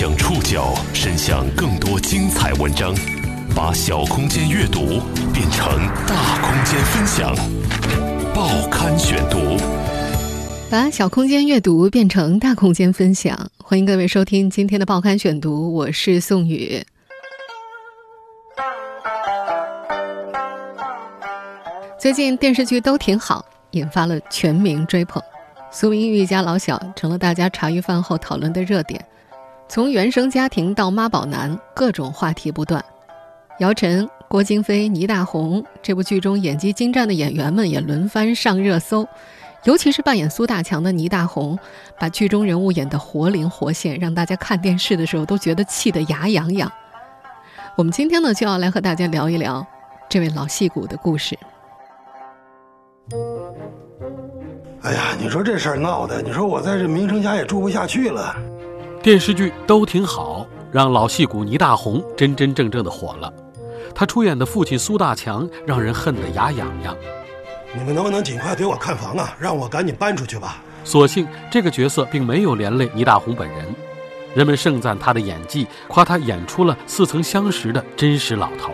将触角伸向更多精彩文章，把小空间阅读变成大空间分享。报刊选读，把小空间阅读变成大空间分享。欢迎各位收听今天的报刊选读，我是宋宇。最近电视剧都挺好，引发了全民追捧。苏明玉一家老小成了大家茶余饭后讨论的热点。从原生家庭到妈宝男，各种话题不断。姚晨、郭京飞、倪大红这部剧中演技精湛的演员们也轮番上热搜。尤其是扮演苏大强的倪大红，把剧中人物演得活灵活现，让大家看电视的时候都觉得气得牙痒痒。我们今天呢，就要来和大家聊一聊这位老戏骨的故事。哎呀，你说这事儿闹的，你说我在这明成家也住不下去了。电视剧都挺好，让老戏骨倪大红真真正正的火了。他出演的父亲苏大强让人恨得牙痒痒。你们能不能尽快给我看房啊？让我赶紧搬出去吧。所幸这个角色并没有连累倪大红本人，人们盛赞他的演技，夸他演出了似曾相识的真实老头。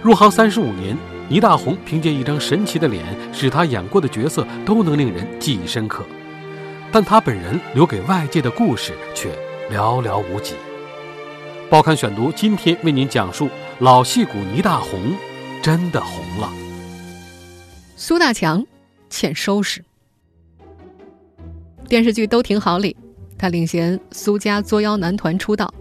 入行三十五年。倪大红凭借一张神奇的脸，使他演过的角色都能令人记忆深刻，但他本人留给外界的故事却寥寥无几。报刊选读今天为您讲述老戏骨倪大红真的红了。苏大强欠收拾。电视剧都挺好里，他领衔苏家作妖男团出道，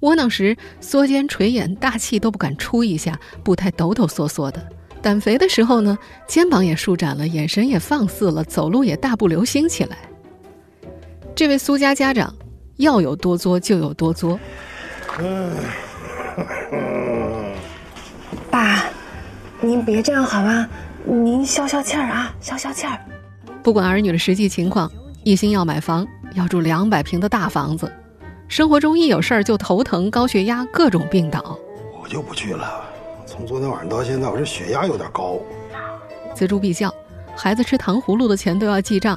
窝囊时缩肩垂眼，大气都不敢出一下，步态抖抖嗦嗦的。胆肥的时候呢，肩膀也舒展了，眼神也放肆了，走路也大步流星起来。这位苏家家长要有多作就有多作。爸，您别这样好吗？您消消气儿啊，消消气儿。不管儿女的实际情况，一心要买房，要住两百平的大房子。生活中一有事儿就头疼、高血压，各种病倒。我就不去了。从昨天晚上到现在，我这血压有点高。锱铢必较，孩子吃糖葫芦的钱都要记账，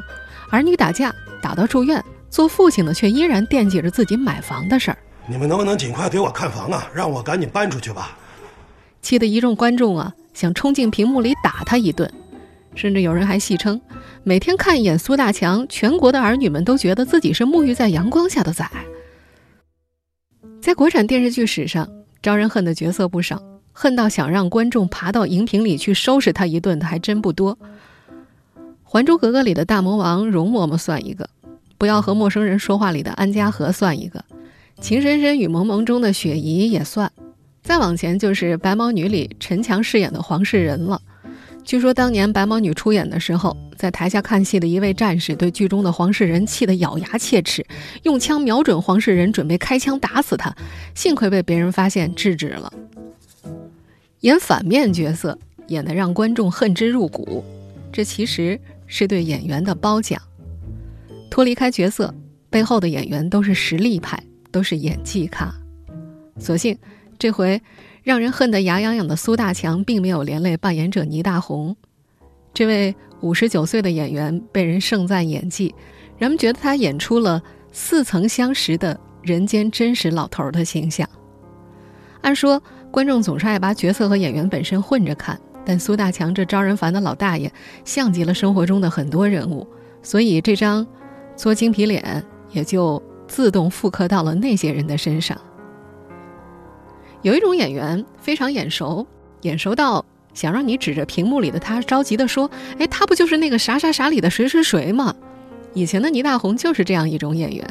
儿女打架打到住院，做父亲的却依然惦记着自己买房的事儿。你们能不能尽快给我看房啊？让我赶紧搬出去吧！气得一众观众啊，想冲进屏幕里打他一顿，甚至有人还戏称，每天看一眼苏大强，全国的儿女们都觉得自己是沐浴在阳光下的崽。在国产电视剧史上，招人恨的角色不少。恨到想让观众爬到荧屏里去收拾他一顿的还真不多。《还珠格格》里的大魔王容嬷嬷算一个，《不要和陌生人说话》里的安家和算一个，《情深深雨蒙蒙中的雪姨也算。再往前就是《白毛女》里陈强饰演的黄世仁了。据说当年白毛女出演的时候，在台下看戏的一位战士对剧中的黄世仁气得咬牙切齿，用枪瞄准黄世仁，准备开枪打死他，幸亏被别人发现制止了。演反面角色，演得让观众恨之入骨，这其实是对演员的褒奖。脱离开角色，背后的演员都是实力派，都是演技咖。所幸这回让人恨得牙痒痒的苏大强，并没有连累扮演者倪大红。这位五十九岁的演员被人盛赞演技，人们觉得他演出了似曾相识的人间真实老头的形象。按说。观众总是爱把角色和演员本身混着看，但苏大强这招人烦的老大爷像极了生活中的很多人物，所以这张作精皮脸也就自动复刻到了那些人的身上。有一种演员非常眼熟，眼熟到想让你指着屏幕里的他着急地说：“哎，他不就是那个啥啥啥里的谁谁谁吗？”以前的倪大红就是这样一种演员，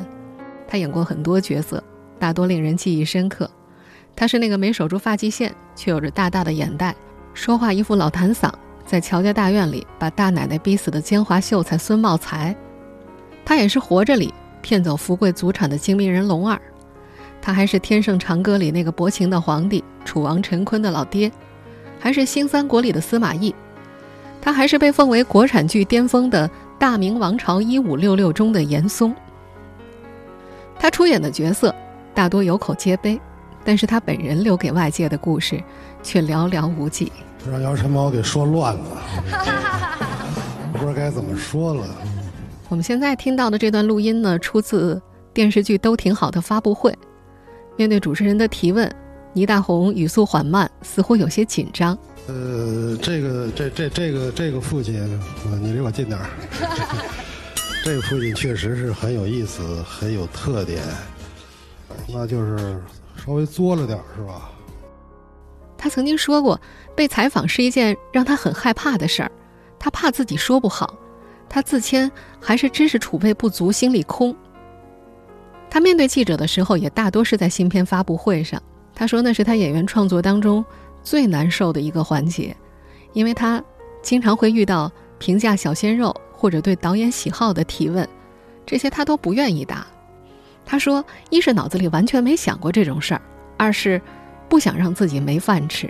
他演过很多角色，大多令人记忆深刻。他是那个没守住发际线，却有着大大的眼袋，说话一副老痰嗓，在乔家大院里把大奶奶逼死的奸猾秀才孙茂才。他也是活着里骗走福贵祖产的精明人龙二。他还是《天盛长歌》里那个薄情的皇帝，楚王陈坤的老爹，还是《新三国》里的司马懿。他还是被奉为国产剧巅峰的《大明王朝一五六六》中的严嵩。他出演的角色大多有口皆碑。但是他本人留给外界的故事，却寥寥无几。让姚晨把我给说乱了，不知道该怎么说了。我们现在听到的这段录音呢，出自电视剧都挺好的发布会，面对主持人的提问，倪大红语速缓慢，似乎有些紧张。呃，这个这这这个这个父亲，你离我近点儿。这个父亲确实是很有意思，很有特点，那就是稍微作了点儿，是吧？他曾经说过，被采访是一件让他很害怕的事儿，他怕自己说不好，他自谦还是知识储备不足，心里空。他面对记者的时候，也大多是在新片发布会上。他说那是他演员创作当中最难受的一个环节，因为他经常会遇到评价小鲜肉或者对导演喜好的提问，这些他都不愿意答。他说，一是脑子里完全没想过这种事儿，二是。不想让自己没饭吃，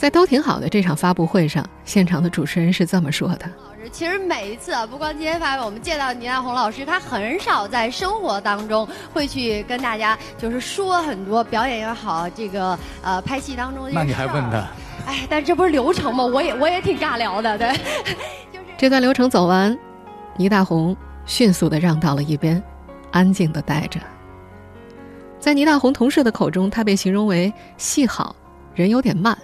在都挺好的这场发布会上，现场的主持人是这么说的：“老师，其实每一次啊，不光今天发布，我们见到倪大红老师，他很少在生活当中会去跟大家就是说很多表演也好，这个呃拍戏当中的。那你还问他？哎，但这不是流程吗？我也我也挺尬聊的，对。就是这段流程走完，倪大红迅速的让到了一边，安静的待着。在倪大红同事的口中，他被形容为戏好，人有点慢，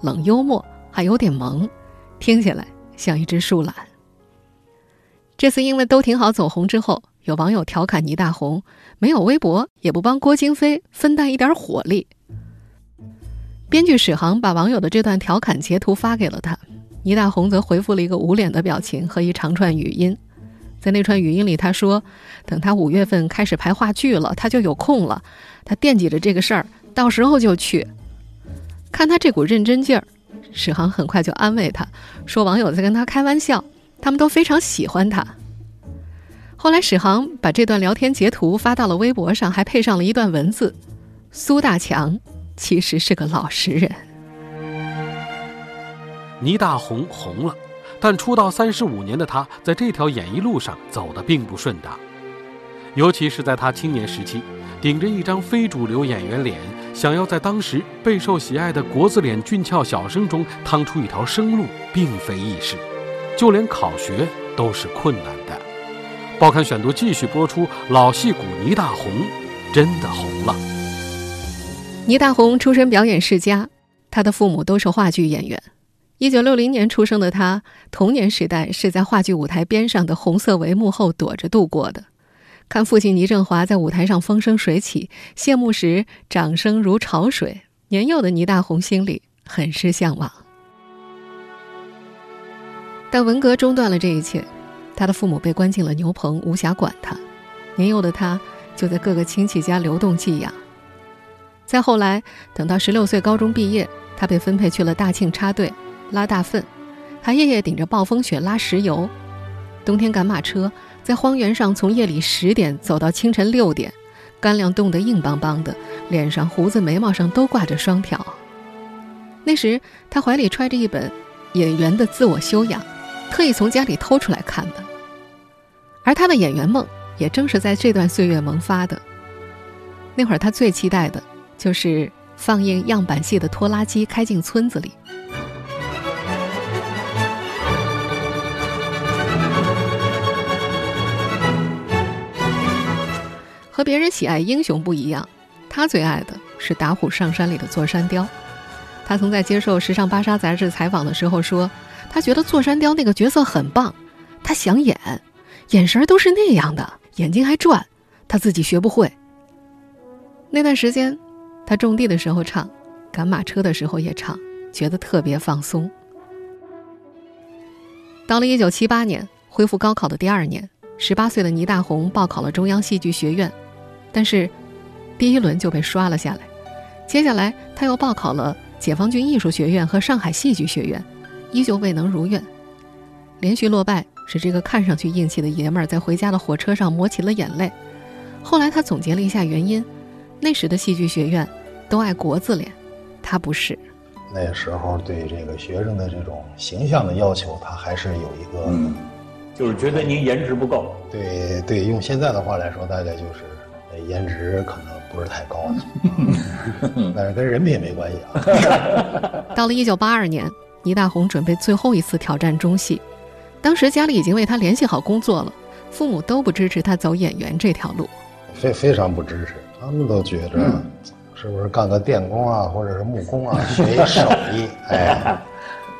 冷幽默，还有点萌，听起来像一只树懒。这次因为都挺好走红之后，有网友调侃倪大红没有微博，也不帮郭京飞分担一点火力。编剧史航把网友的这段调侃截图发给了他，倪大红则回复了一个捂脸的表情和一长串语音。在那串语音里，他说：“等他五月份开始排话剧了，他就有空了。他惦记着这个事儿，到时候就去。”看他这股认真劲儿，史航很快就安慰他说：“网友在跟他开玩笑，他们都非常喜欢他。”后来，史航把这段聊天截图发到了微博上，还配上了一段文字：“苏大强其实是个老实人。”倪大红红了。但出道三十五年的他，在这条演艺路上走得并不顺当，尤其是在他青年时期，顶着一张非主流演员脸，想要在当时备受喜爱的国字脸俊俏小生中趟出一条生路，并非易事，就连考学都是困难的。报刊选读继续播出：老戏骨倪大红真的红了。倪大红出身表演世家，他的父母都是话剧演员。一九六零年出生的他，童年时代是在话剧舞台边上的红色帷幕后躲着度过的。看父亲倪振华在舞台上风生水起，谢幕时掌声如潮水，年幼的倪大红心里很是向往。但文革中断了这一切，他的父母被关进了牛棚，无暇管他。年幼的他就在各个亲戚家流动寄养。再后来，等到十六岁高中毕业，他被分配去了大庆插队。拉大粪，还夜夜顶着暴风雪拉石油，冬天赶马车，在荒原上从夜里十点走到清晨六点，干粮冻得硬邦邦的，脸上、胡子、眉毛上都挂着双条。那时他怀里揣着一本演员的自我修养，特意从家里偷出来看的。而他的演员梦也正是在这段岁月萌发的。那会儿他最期待的就是放映样板戏的拖拉机开进村子里。和别人喜爱英雄不一样，他最爱的是打虎上山里的座山雕。他曾在接受《时尚芭莎》杂志采访的时候说，他觉得座山雕那个角色很棒，他想演，眼神都是那样的，眼睛还转，他自己学不会。那段时间，他种地的时候唱，赶马车的时候也唱，觉得特别放松。到了一九七八年，恢复高考的第二年，十八岁的倪大红报考了中央戏剧学院。但是，第一轮就被刷了下来。接下来，他又报考了解放军艺术学院和上海戏剧学院，依旧未能如愿。连续落败，使这个看上去硬气的爷们儿在回家的火车上抹起了眼泪。后来，他总结了一下原因：那时的戏剧学院都爱国字脸，他不是。那时候对这个学生的这种形象的要求，他还是有一个，就是觉得您颜值不够。对对，用现在的话来说，大概就是。颜值可能不是太高，但是跟人品没关系啊。到了一九八二年，倪大红准备最后一次挑战中戏，当时家里已经为他联系好工作了，父母都不支持他走演员这条路，非非常不支持。他们都觉着，是不是干个电工啊，或者是木工啊，学一手艺？哎，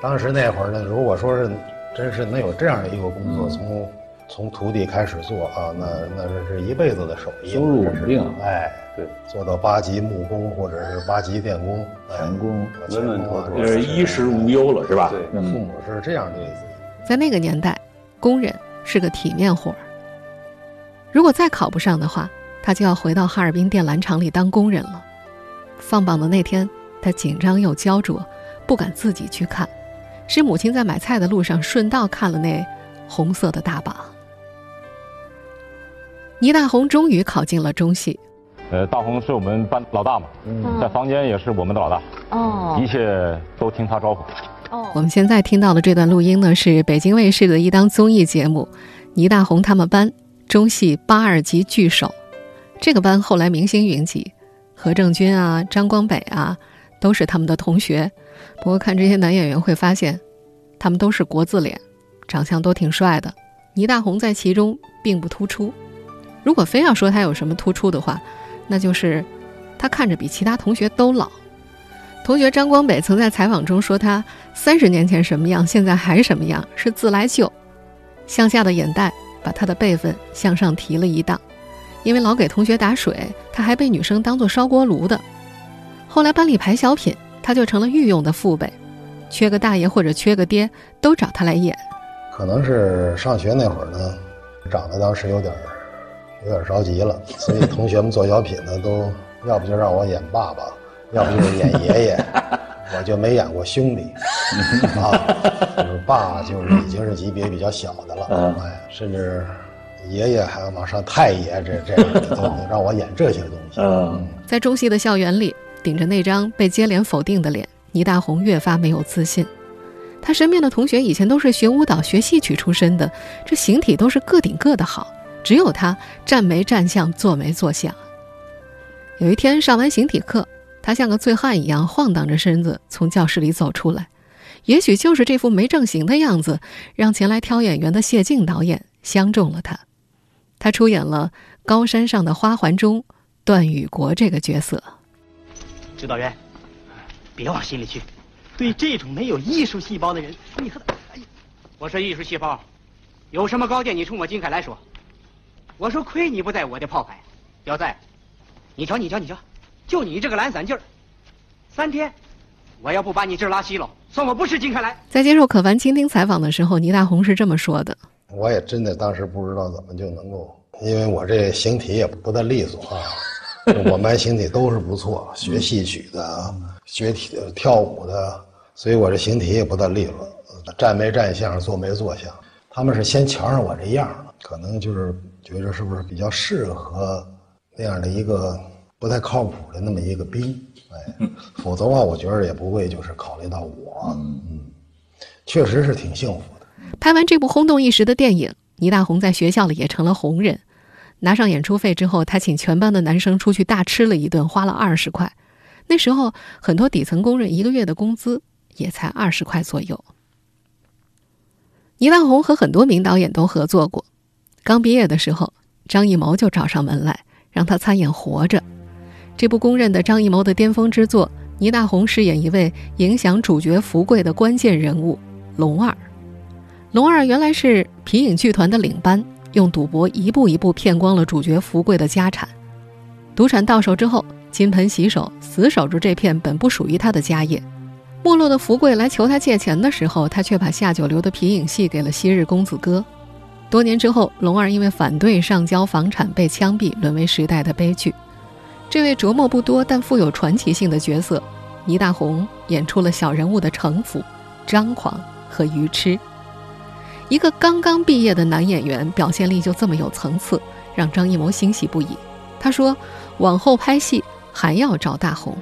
当时那会儿呢，如果说是真是能有这样的一个工作，从从徒弟开始做啊，那那这是一辈子的手艺，收入稳定。哎，对，做到八级木工或者是八级电工，钳工稳稳妥妥，就是衣食无忧了，是吧？对，父母是这样对自己。在那个年代，工人是个体面活儿。如果再考不上的话，他就要回到哈尔滨电缆厂里当工人了。放榜的那天，他紧张又焦灼，不敢自己去看，是母亲在买菜的路上顺道看了那红色的大榜。倪大红终于考进了中戏。呃，大红是我们班老大嘛，在房间也是我们的老大，哦，一切都听他招呼。哦，我们现在听到的这段录音呢，是北京卫视的一档综艺节目，倪大红他们班中戏八二级聚首。这个班后来明星云集，何正军啊、张光北啊，都是他们的同学。不过看这些男演员会发现，他们都是国字脸，长相都挺帅的。倪大红在其中并不突出。如果非要说他有什么突出的话，那就是他看着比其他同学都老。同学张光北曾在采访中说，他三十年前什么样，现在还什么样，是自来旧。向下的眼袋把他的辈分向上提了一档。因为老给同学打水，他还被女生当做烧锅炉的。后来班里排小品，他就成了御用的父辈，缺个大爷或者缺个爹，都找他来演。可能是上学那会儿呢，长得当时有点儿有点着急了，所以同学们做小品的，都要不就让我演爸爸，要不就是演爷爷，我就没演过兄弟 啊，就是爸就是已经是级别比较小的了，哎，甚至。爷爷还要往上太爷，这这样都让我演这些东西。嗯，在中戏的校园里，顶着那张被接连否定的脸，倪大红越发没有自信。他身边的同学以前都是学舞蹈、学戏曲出身的，这形体都是个顶个的好，只有他站没站相，坐没坐相。有一天上完形体课，他像个醉汉一样晃荡着身子从教室里走出来。也许就是这副没正形的样子，让前来挑演员的谢晋导演相中了他。他出演了《高山上的花环》中段雨国这个角色。指导员，别往心里去。对这种没有艺术细胞的人，你和他……哎呀，我是艺术细胞，有什么高见？你冲我金凯来说。我说亏你不在我的炮台，要在，你瞧你瞧你瞧，就你这个懒散劲儿，三天，我要不把你这拉稀了，算我不是金开来。在接受可凡倾听采访的时候，倪大红是这么说的。我也真的当时不知道怎么就能够，因为我这形体也不太利索啊。我们班形体都是不错，学戏曲的、学体跳舞的，所以我这形体也不太利落，站没站相，坐没坐相。他们是先瞧上我这样了，可能就是觉着是不是比较适合那样的一个不太靠谱的那么一个兵。哎，否则的话，我觉着也不会就是考虑到我。嗯，确实是挺幸福的。拍完这部轰动一时的电影，倪大红在学校里也成了红人。拿上演出费之后，他请全班的男生出去大吃了一顿，花了二十块。那时候，很多底层工人一个月的工资也才二十块左右。倪大红和很多名导演都合作过。刚毕业的时候，张艺谋就找上门来，让他参演《活着》这部公认的张艺谋的巅峰之作。倪大红饰演一位影响主角福贵的关键人物龙二。龙二原来是皮影剧团的领班，用赌博一步一步骗光了主角福贵的家产。赌产到手之后，金盆洗手，死守住这片本不属于他的家业。没落的福贵来求他借钱的时候，他却把下九流的皮影戏给了昔日公子哥。多年之后，龙二因为反对上交房产被枪毙，沦为时代的悲剧。这位琢磨不多但富有传奇性的角色，倪大红演出了小人物的城府、张狂和愚痴。一个刚刚毕业的男演员，表现力就这么有层次，让张艺谋欣喜不已。他说：“往后拍戏还要找大红。”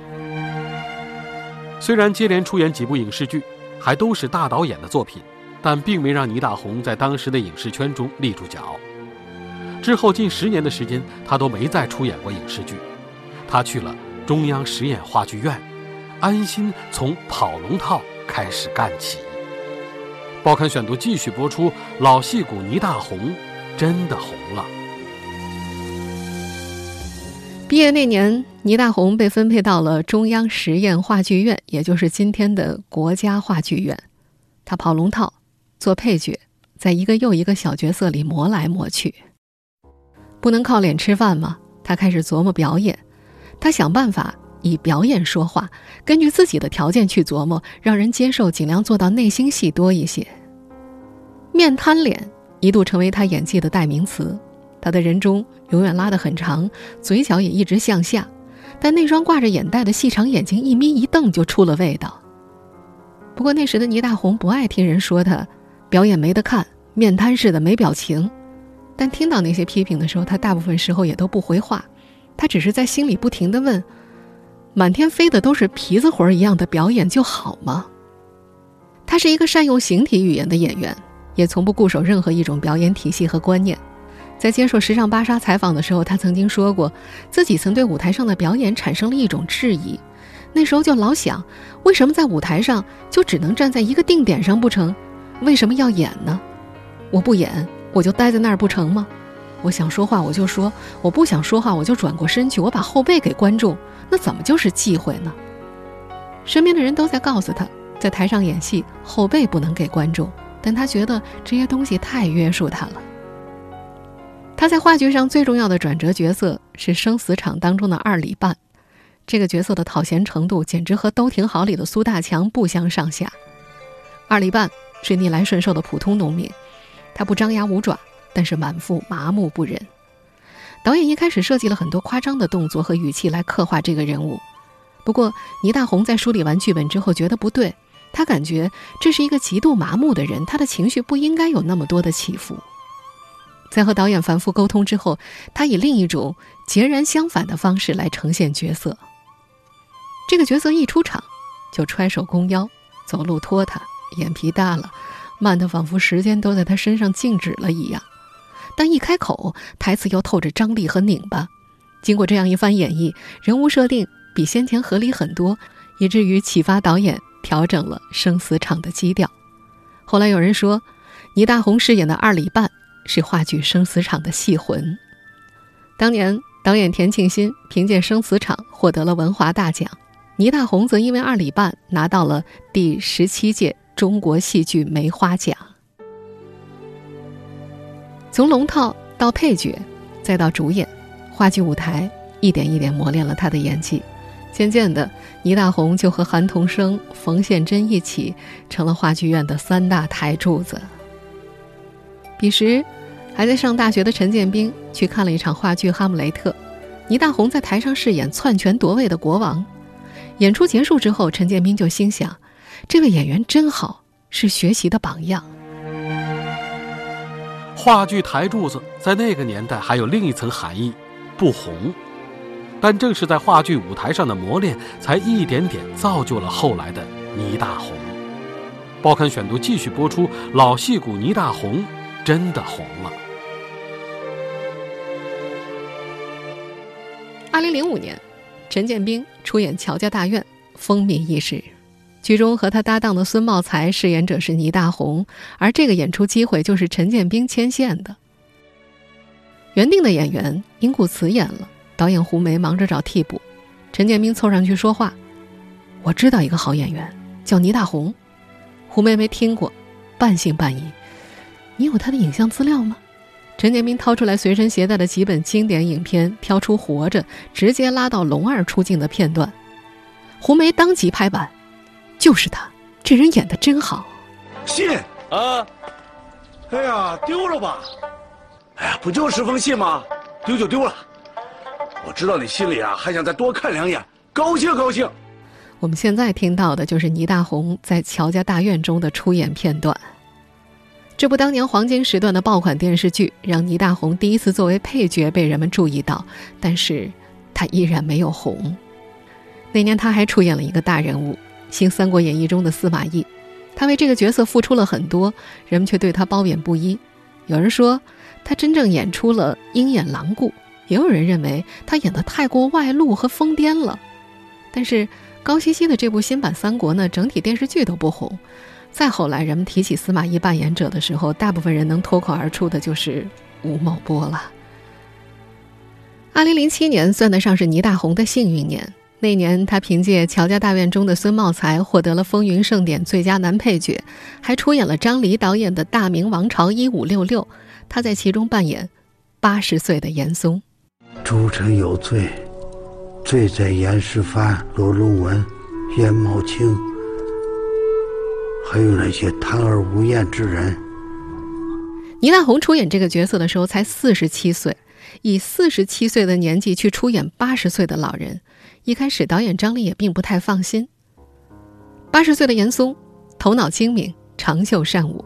虽然接连出演几部影视剧，还都是大导演的作品，但并没让倪大红在当时的影视圈中立住脚。之后近十年的时间，他都没再出演过影视剧。他去了中央实验话剧院，安心从跑龙套开始干起。报刊选读继续播出老戏骨倪大红真的红了。毕业那年，倪大红被分配到了中央实验话剧院，也就是今天的国家话剧院。他跑龙套，做配角，在一个又一个小角色里磨来磨去。不能靠脸吃饭吗？他开始琢磨表演。他想办法以表演说话，根据自己的条件去琢磨，让人接受，尽量做到内心戏多一些。面瘫脸一度成为他演技的代名词。他的人中永远拉得很长，嘴角也一直向下，但那双挂着眼袋的细长眼睛一眯一瞪就出了味道。不过那时的倪大红不爱听人说他表演没得看，面瘫似的没表情。但听到那些批评的时候，他大部分时候也都不回话，他只是在心里不停地问：满天飞的都是皮子活一样的表演就好吗？他是一个善用形体语言的演员，也从不固守任何一种表演体系和观念。在接受时尚芭莎采访的时候，他曾经说过，自己曾对舞台上的表演产生了一种质疑。那时候就老想，为什么在舞台上就只能站在一个定点上不成？为什么要演呢？我不演，我就待在那儿不成吗？我想说话我就说，我不想说话我就转过身去，我把后背给观众，那怎么就是忌讳呢？身边的人都在告诉他，在台上演戏后背不能给观众，但他觉得这些东西太约束他了。他在话剧上最重要的转折角色是《生死场》当中的二里半，这个角色的讨嫌程度简直和《都挺好》里的苏大强不相上下。二里半是逆来顺受的普通农民，他不张牙舞爪，但是满腹麻木不仁。导演一开始设计了很多夸张的动作和语气来刻画这个人物，不过倪大红在梳理完剧本之后觉得不对，他感觉这是一个极度麻木的人，他的情绪不应该有那么多的起伏。在和导演反复沟通之后，他以另一种截然相反的方式来呈现角色。这个角色一出场就揣手弓腰，走路拖沓，眼皮大了，慢得仿佛时间都在他身上静止了一样。但一开口，台词又透着张力和拧巴。经过这样一番演绎，人物设定比先前合理很多，以至于启发导演调整了生死场的基调。后来有人说，倪大红饰演的二里半。是话剧《生死场》的戏魂。当年导演田沁鑫凭借《生死场》获得了文华大奖，倪大红则因为《二里半》拿到了第十七届中国戏剧梅花奖。从龙套到配角，再到主演，话剧舞台一点一点磨练了他的演技。渐渐的，倪大红就和韩童生、冯宪珍一起成了话剧院的三大台柱子。彼时，还在上大学的陈建斌去看了一场话剧《哈姆雷特》，倪大红在台上饰演篡权夺位的国王。演出结束之后，陈建斌就心想：这位演员真好，是学习的榜样。话剧台柱子在那个年代还有另一层含义，不红。但正是在话剧舞台上的磨练，才一点点造就了后来的倪大红。报刊选读继续播出：老戏骨倪大红。真的红了。二零零五年，陈建斌出演《乔家大院》，风靡一时。剧中和他搭档的孙茂才饰演者是倪大红，而这个演出机会就是陈建斌牵线的。原定的演员殷顾慈演了，导演胡梅忙着找替补，陈建斌凑上去说话：“我知道一个好演员，叫倪大红。”胡梅没听过，半信半疑。你有他的影像资料吗？陈建斌掏出来随身携带的几本经典影片，挑出《活着》，直接拉到龙二出镜的片段。胡梅当即拍板：“就是他，这人演的真好。”信啊！哎呀，丢了吧？哎呀，不就是封信吗？丢就丢了。我知道你心里啊还想再多看两眼，高兴高兴。我们现在听到的就是倪大红在《乔家大院》中的出演片段。这部当年黄金时段的爆款电视剧，让倪大红第一次作为配角被人们注意到，但是，他依然没有红。那年他还出演了一个大人物，《新三国演义》中的司马懿，他为这个角色付出了很多，人们却对他褒贬不一。有人说他真正演出了鹰眼狼顾，也有人认为他演的太过外露和疯癫了。但是高希希的这部新版三国呢，整体电视剧都不红。再后来，人们提起司马懿扮演者的时候，大部分人能脱口而出的就是吴某波了。二零零七年算得上是倪大红的幸运年。那年，他凭借《乔家大院》中的孙茂才获得了风云盛典最佳男配角，还出演了张黎导演的《大明王朝一五六六》，他在其中扮演八十岁的严嵩。诸臣有罪，罪在严世蕃、罗龙文、严茂清，还有那些贪而无厌之人。倪大红出演这个角色的时候才四十七岁。以四十七岁的年纪去出演八十岁的老人，一开始导演张力也并不太放心。八十岁的严嵩，头脑精明，长袖善舞。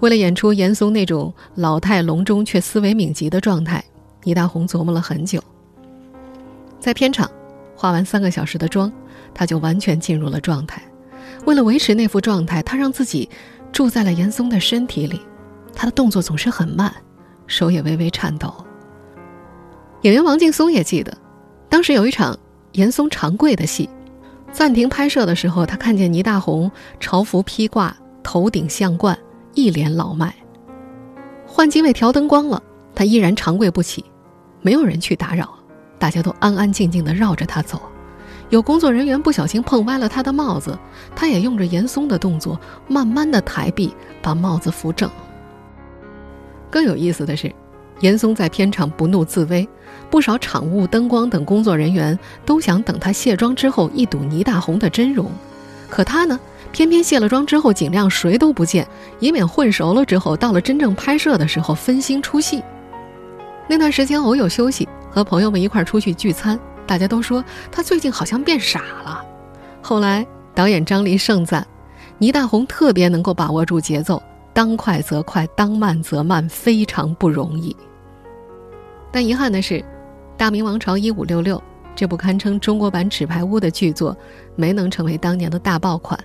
为了演出严嵩那种老态龙钟却思维敏捷的状态，倪大红琢磨了很久。在片场化完三个小时的妆，他就完全进入了状态。为了维持那副状态，他让自己住在了严嵩的身体里，他的动作总是很慢，手也微微颤抖。演员王劲松也记得，当时有一场严嵩长跪的戏，暂停拍摄的时候，他看见倪大红朝服披挂，头顶项冠，一脸老迈。换机位调灯光了，他依然长跪不起，没有人去打扰，大家都安安静静地绕着他走。有工作人员不小心碰歪了他的帽子，他也用着严嵩的动作，慢慢的抬臂把帽子扶正。更有意思的是。严嵩在片场不怒自威，不少场务、灯光等工作人员都想等他卸妆之后一睹倪大红的真容，可他呢，偏偏卸了妆之后尽量谁都不见，以免混熟了之后到了真正拍摄的时候分心出戏。那段时间偶有休息，和朋友们一块出去聚餐，大家都说他最近好像变傻了。后来导演张黎盛赞，倪大红特别能够把握住节奏。当快则快，当慢则慢，非常不容易。但遗憾的是，《大明王朝一五六六》这部堪称中国版《纸牌屋》的剧作，没能成为当年的大爆款。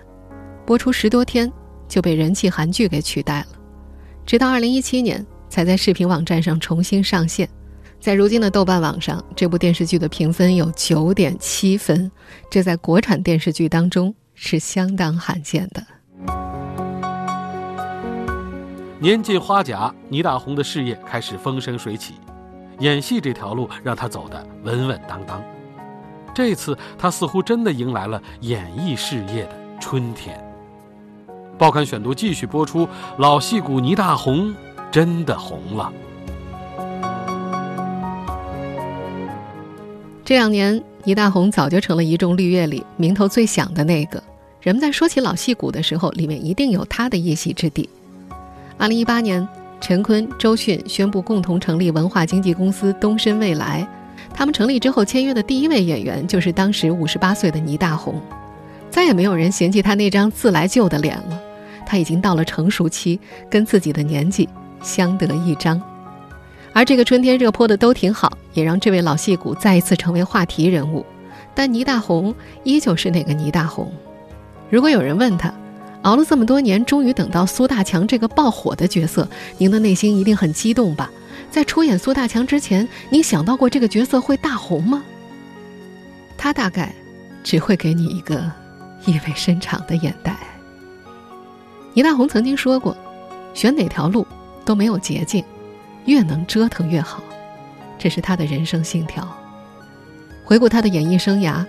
播出十多天就被人气韩剧给取代了，直到二零一七年才在视频网站上重新上线。在如今的豆瓣网上，这部电视剧的评分有九点七分，这在国产电视剧当中是相当罕见的。年近花甲，倪大红的事业开始风生水起，演戏这条路让他走得稳稳当当。这次他似乎真的迎来了演艺事业的春天。报刊选读继续播出，老戏骨倪大红真的红了。这两年，倪大红早就成了一众绿叶里名头最响的那个。人们在说起老戏骨的时候，里面一定有他的一席之地。二零一八年，陈坤、周迅宣布共同成立文化经纪公司东深未来。他们成立之后签约的第一位演员就是当时五十八岁的倪大红。再也没有人嫌弃他那张自来旧的脸了，他已经到了成熟期，跟自己的年纪相得益彰。而这个春天热播的都挺好，也让这位老戏骨再一次成为话题人物。但倪大红依旧是那个倪大红。如果有人问他，熬了这么多年，终于等到苏大强这个爆火的角色，您的内心一定很激动吧？在出演苏大强之前，您想到过这个角色会大红吗？他大概只会给你一个意味深长的眼袋。倪大红曾经说过：“选哪条路都没有捷径，越能折腾越好。”这是他的人生信条。回顾他的演艺生涯，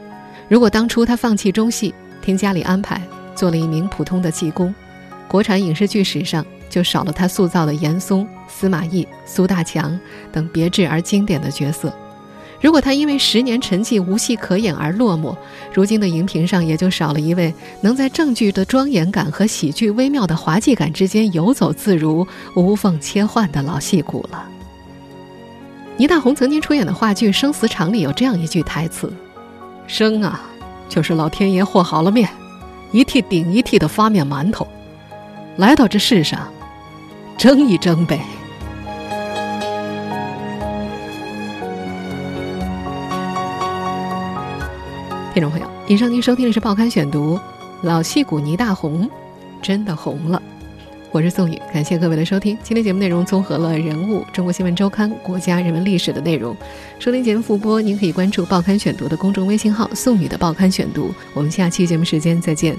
如果当初他放弃中戏，听家里安排。做了一名普通的技工，国产影视剧史上就少了他塑造的严嵩、司马懿、苏大强等别致而经典的角色。如果他因为十年沉寂无戏可演而落寞，如今的荧屏上也就少了一位能在正剧的庄严感和喜剧微妙的滑稽感之间游走自如、无缝切换的老戏骨了。倪大红曾经出演的话剧《生死场》里有这样一句台词：“生啊，就是老天爷和好了面。”一屉顶一屉的发面馒头，来到这世上，争一争呗。听众朋友，以上您收听的是《报刊选读》，老戏骨倪大红真的红了。我是宋宇，感谢各位的收听。今天节目内容综合了人物、中国新闻周刊、国家人文历史的内容。收听节目复播，您可以关注《报刊选读》的公众微信号“宋宇的报刊选读”。我们下期节目时间再见。